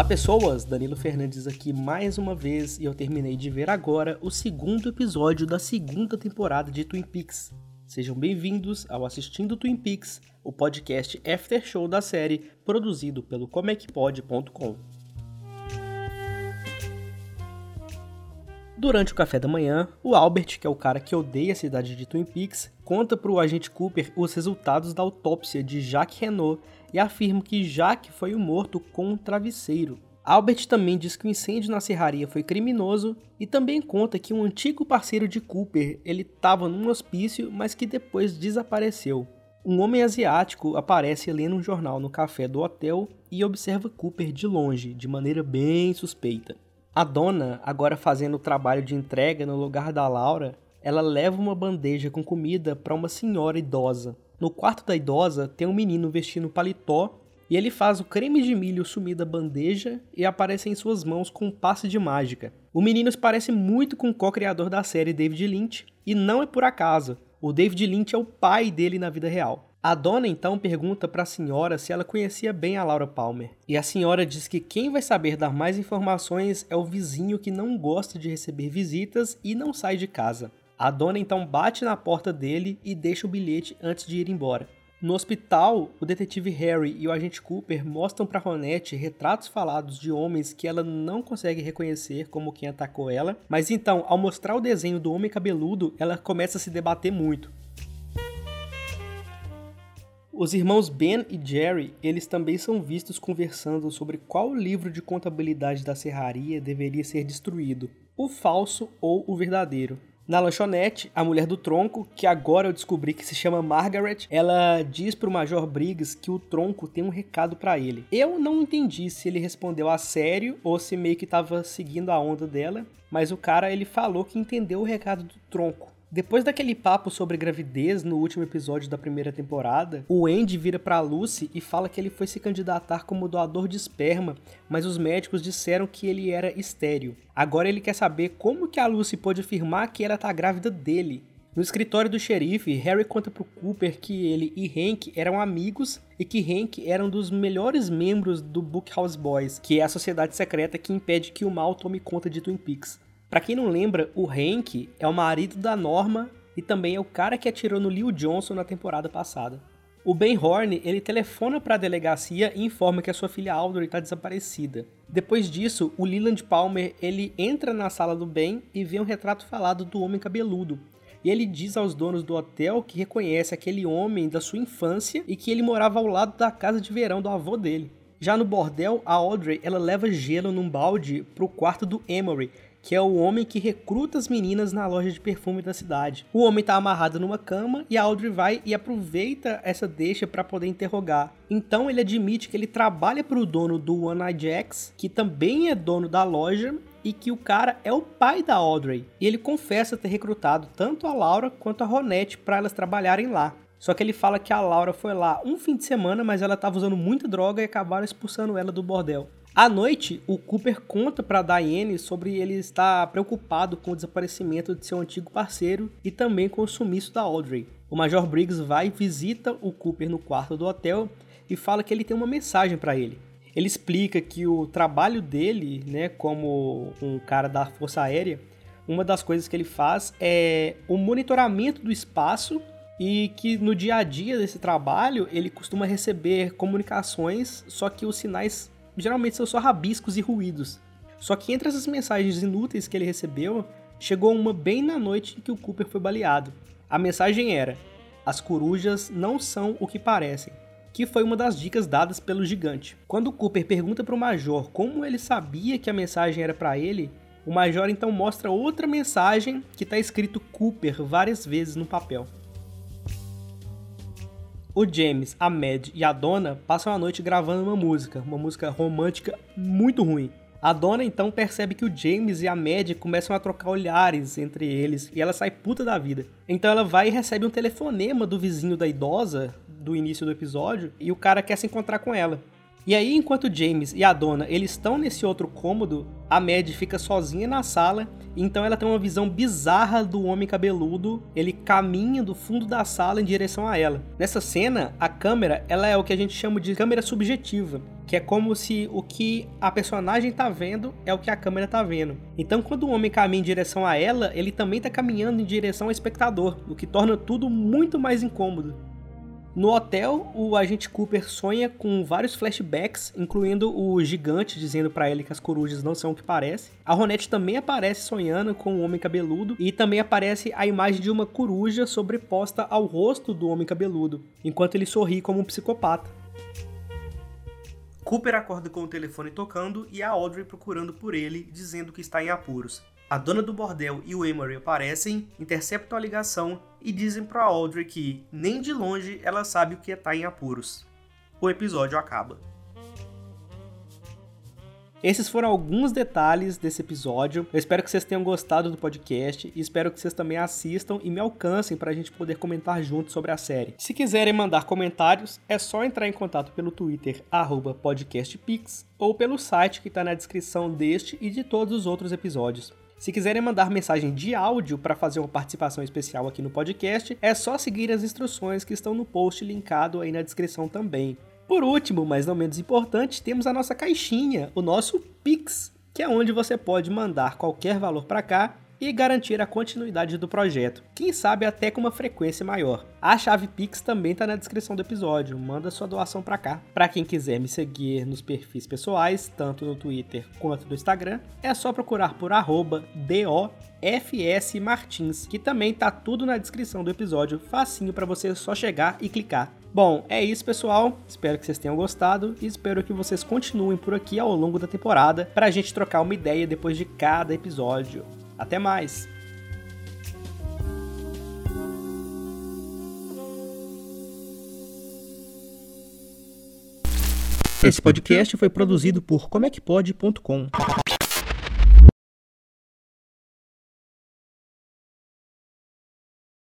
Olá pessoas, Danilo Fernandes aqui mais uma vez e eu terminei de ver agora o segundo episódio da segunda temporada de Twin Peaks. Sejam bem-vindos ao Assistindo Twin Peaks, o podcast after show da série produzido pelo comecpod.com. Durante o café da manhã, o Albert, que é o cara que odeia a cidade de Twin Peaks, conta para o agente Cooper os resultados da autópsia de Jacques Renault e afirma que Jacques foi o morto com um travesseiro. Albert também diz que o incêndio na serraria foi criminoso e também conta que um antigo parceiro de Cooper ele estava num hospício, mas que depois desapareceu. Um homem asiático aparece lendo um jornal no café do hotel e observa Cooper de longe, de maneira bem suspeita. A dona, agora fazendo o trabalho de entrega no lugar da Laura, ela leva uma bandeja com comida para uma senhora idosa. No quarto da idosa tem um menino vestindo paletó e ele faz o creme de milho sumir da bandeja e aparece em suas mãos com um passe de mágica. O menino se parece muito com o co-criador da série David Lynch e não é por acaso. O David Lynch é o pai dele na vida real. A dona então pergunta para a senhora se ela conhecia bem a Laura Palmer. E a senhora diz que quem vai saber dar mais informações é o vizinho que não gosta de receber visitas e não sai de casa. A dona então bate na porta dele e deixa o bilhete antes de ir embora. No hospital, o detetive Harry e o agente Cooper mostram para Ronette retratos falados de homens que ela não consegue reconhecer como quem atacou ela, mas então, ao mostrar o desenho do homem cabeludo, ela começa a se debater muito. Os irmãos Ben e Jerry, eles também são vistos conversando sobre qual livro de contabilidade da serraria deveria ser destruído, o falso ou o verdadeiro. Na lanchonete, a mulher do tronco, que agora eu descobri que se chama Margaret, ela diz pro Major Briggs que o tronco tem um recado para ele. Eu não entendi se ele respondeu a sério ou se meio que tava seguindo a onda dela, mas o cara ele falou que entendeu o recado do tronco. Depois daquele papo sobre gravidez no último episódio da primeira temporada, o Andy vira para Lucy e fala que ele foi se candidatar como doador de esperma, mas os médicos disseram que ele era estéril. Agora ele quer saber como que a Lucy pode afirmar que ela tá grávida dele. No escritório do xerife, Harry conta pro Cooper que ele e Hank eram amigos e que Hank era um dos melhores membros do Bookhouse Boys, que é a sociedade secreta que impede que o mal tome conta de Twin Peaks. Para quem não lembra, o Hank é o marido da Norma e também é o cara que atirou no Leo Johnson na temporada passada. O Ben Horn, ele telefona para a delegacia e informa que a sua filha Audrey está desaparecida. Depois disso, o Leland Palmer, ele entra na sala do Ben e vê um retrato falado do homem cabeludo. E ele diz aos donos do hotel que reconhece aquele homem da sua infância e que ele morava ao lado da casa de verão do avô dele. Já no bordel, a Audrey, ela leva gelo num balde pro quarto do Emory, que é o homem que recruta as meninas na loja de perfume da cidade. O homem está amarrado numa cama e a Audrey vai e aproveita essa deixa para poder interrogar. Então ele admite que ele trabalha para o dono do One Eye Jacks, que também é dono da loja e que o cara é o pai da Audrey. E ele confessa ter recrutado tanto a Laura quanto a Ronette para elas trabalharem lá. Só que ele fala que a Laura foi lá um fim de semana, mas ela estava usando muita droga e acabaram expulsando ela do bordel. À noite, o Cooper conta para Diane sobre ele estar preocupado com o desaparecimento de seu antigo parceiro e também com o sumiço da Audrey. O Major Briggs vai e visita o Cooper no quarto do hotel e fala que ele tem uma mensagem para ele. Ele explica que o trabalho dele, né, como um cara da Força Aérea, uma das coisas que ele faz é o monitoramento do espaço e que no dia a dia desse trabalho ele costuma receber comunicações, só que os sinais geralmente são só rabiscos e ruídos. Só que entre essas mensagens inúteis que ele recebeu, chegou uma bem na noite em que o Cooper foi baleado. A mensagem era: As corujas não são o que parecem, que foi uma das dicas dadas pelo gigante. Quando Cooper pergunta para o Major como ele sabia que a mensagem era para ele, o Major então mostra outra mensagem que está escrito Cooper várias vezes no papel. O James, a Mad e a Dona passam a noite gravando uma música, uma música romântica muito ruim. A dona então percebe que o James e a Mad começam a trocar olhares entre eles e ela sai puta da vida. Então ela vai e recebe um telefonema do vizinho da idosa do início do episódio e o cara quer se encontrar com ela. E aí, enquanto James e a dona eles estão nesse outro cômodo, a Mad fica sozinha na sala, então ela tem uma visão bizarra do homem cabeludo, ele caminha do fundo da sala em direção a ela. Nessa cena, a câmera, ela é o que a gente chama de câmera subjetiva, que é como se o que a personagem tá vendo é o que a câmera tá vendo. Então, quando o homem caminha em direção a ela, ele também tá caminhando em direção ao espectador, o que torna tudo muito mais incômodo. No hotel, o agente Cooper sonha com vários flashbacks, incluindo o gigante dizendo para ele que as corujas não são o que parece. A Ronette também aparece sonhando com o homem cabeludo e também aparece a imagem de uma coruja sobreposta ao rosto do homem cabeludo, enquanto ele sorri como um psicopata. Cooper acorda com o telefone tocando e a Audrey procurando por ele, dizendo que está em apuros. A dona do bordel e o Emery aparecem, interceptam a ligação e dizem para Audrey que, nem de longe, ela sabe o que é estar tá em apuros. O episódio acaba. Esses foram alguns detalhes desse episódio. Eu espero que vocês tenham gostado do podcast e espero que vocês também assistam e me alcancem para a gente poder comentar juntos sobre a série. Se quiserem mandar comentários, é só entrar em contato pelo Twitter @podcastpix ou pelo site que está na descrição deste e de todos os outros episódios. Se quiserem mandar mensagem de áudio para fazer uma participação especial aqui no podcast, é só seguir as instruções que estão no post linkado aí na descrição também. Por último, mas não menos importante, temos a nossa caixinha, o nosso Pix, que é onde você pode mandar qualquer valor para cá e garantir a continuidade do projeto, quem sabe até com uma frequência maior. A chave Pix também está na descrição do episódio, manda sua doação para cá. Para quem quiser me seguir nos perfis pessoais, tanto no Twitter quanto no Instagram, é só procurar por @dofsmartins, que também tá tudo na descrição do episódio, facinho para você só chegar e clicar. Bom, é isso, pessoal. Espero que vocês tenham gostado e espero que vocês continuem por aqui ao longo da temporada para a gente trocar uma ideia depois de cada episódio. Até mais! Esse podcast foi produzido por comecpod.com.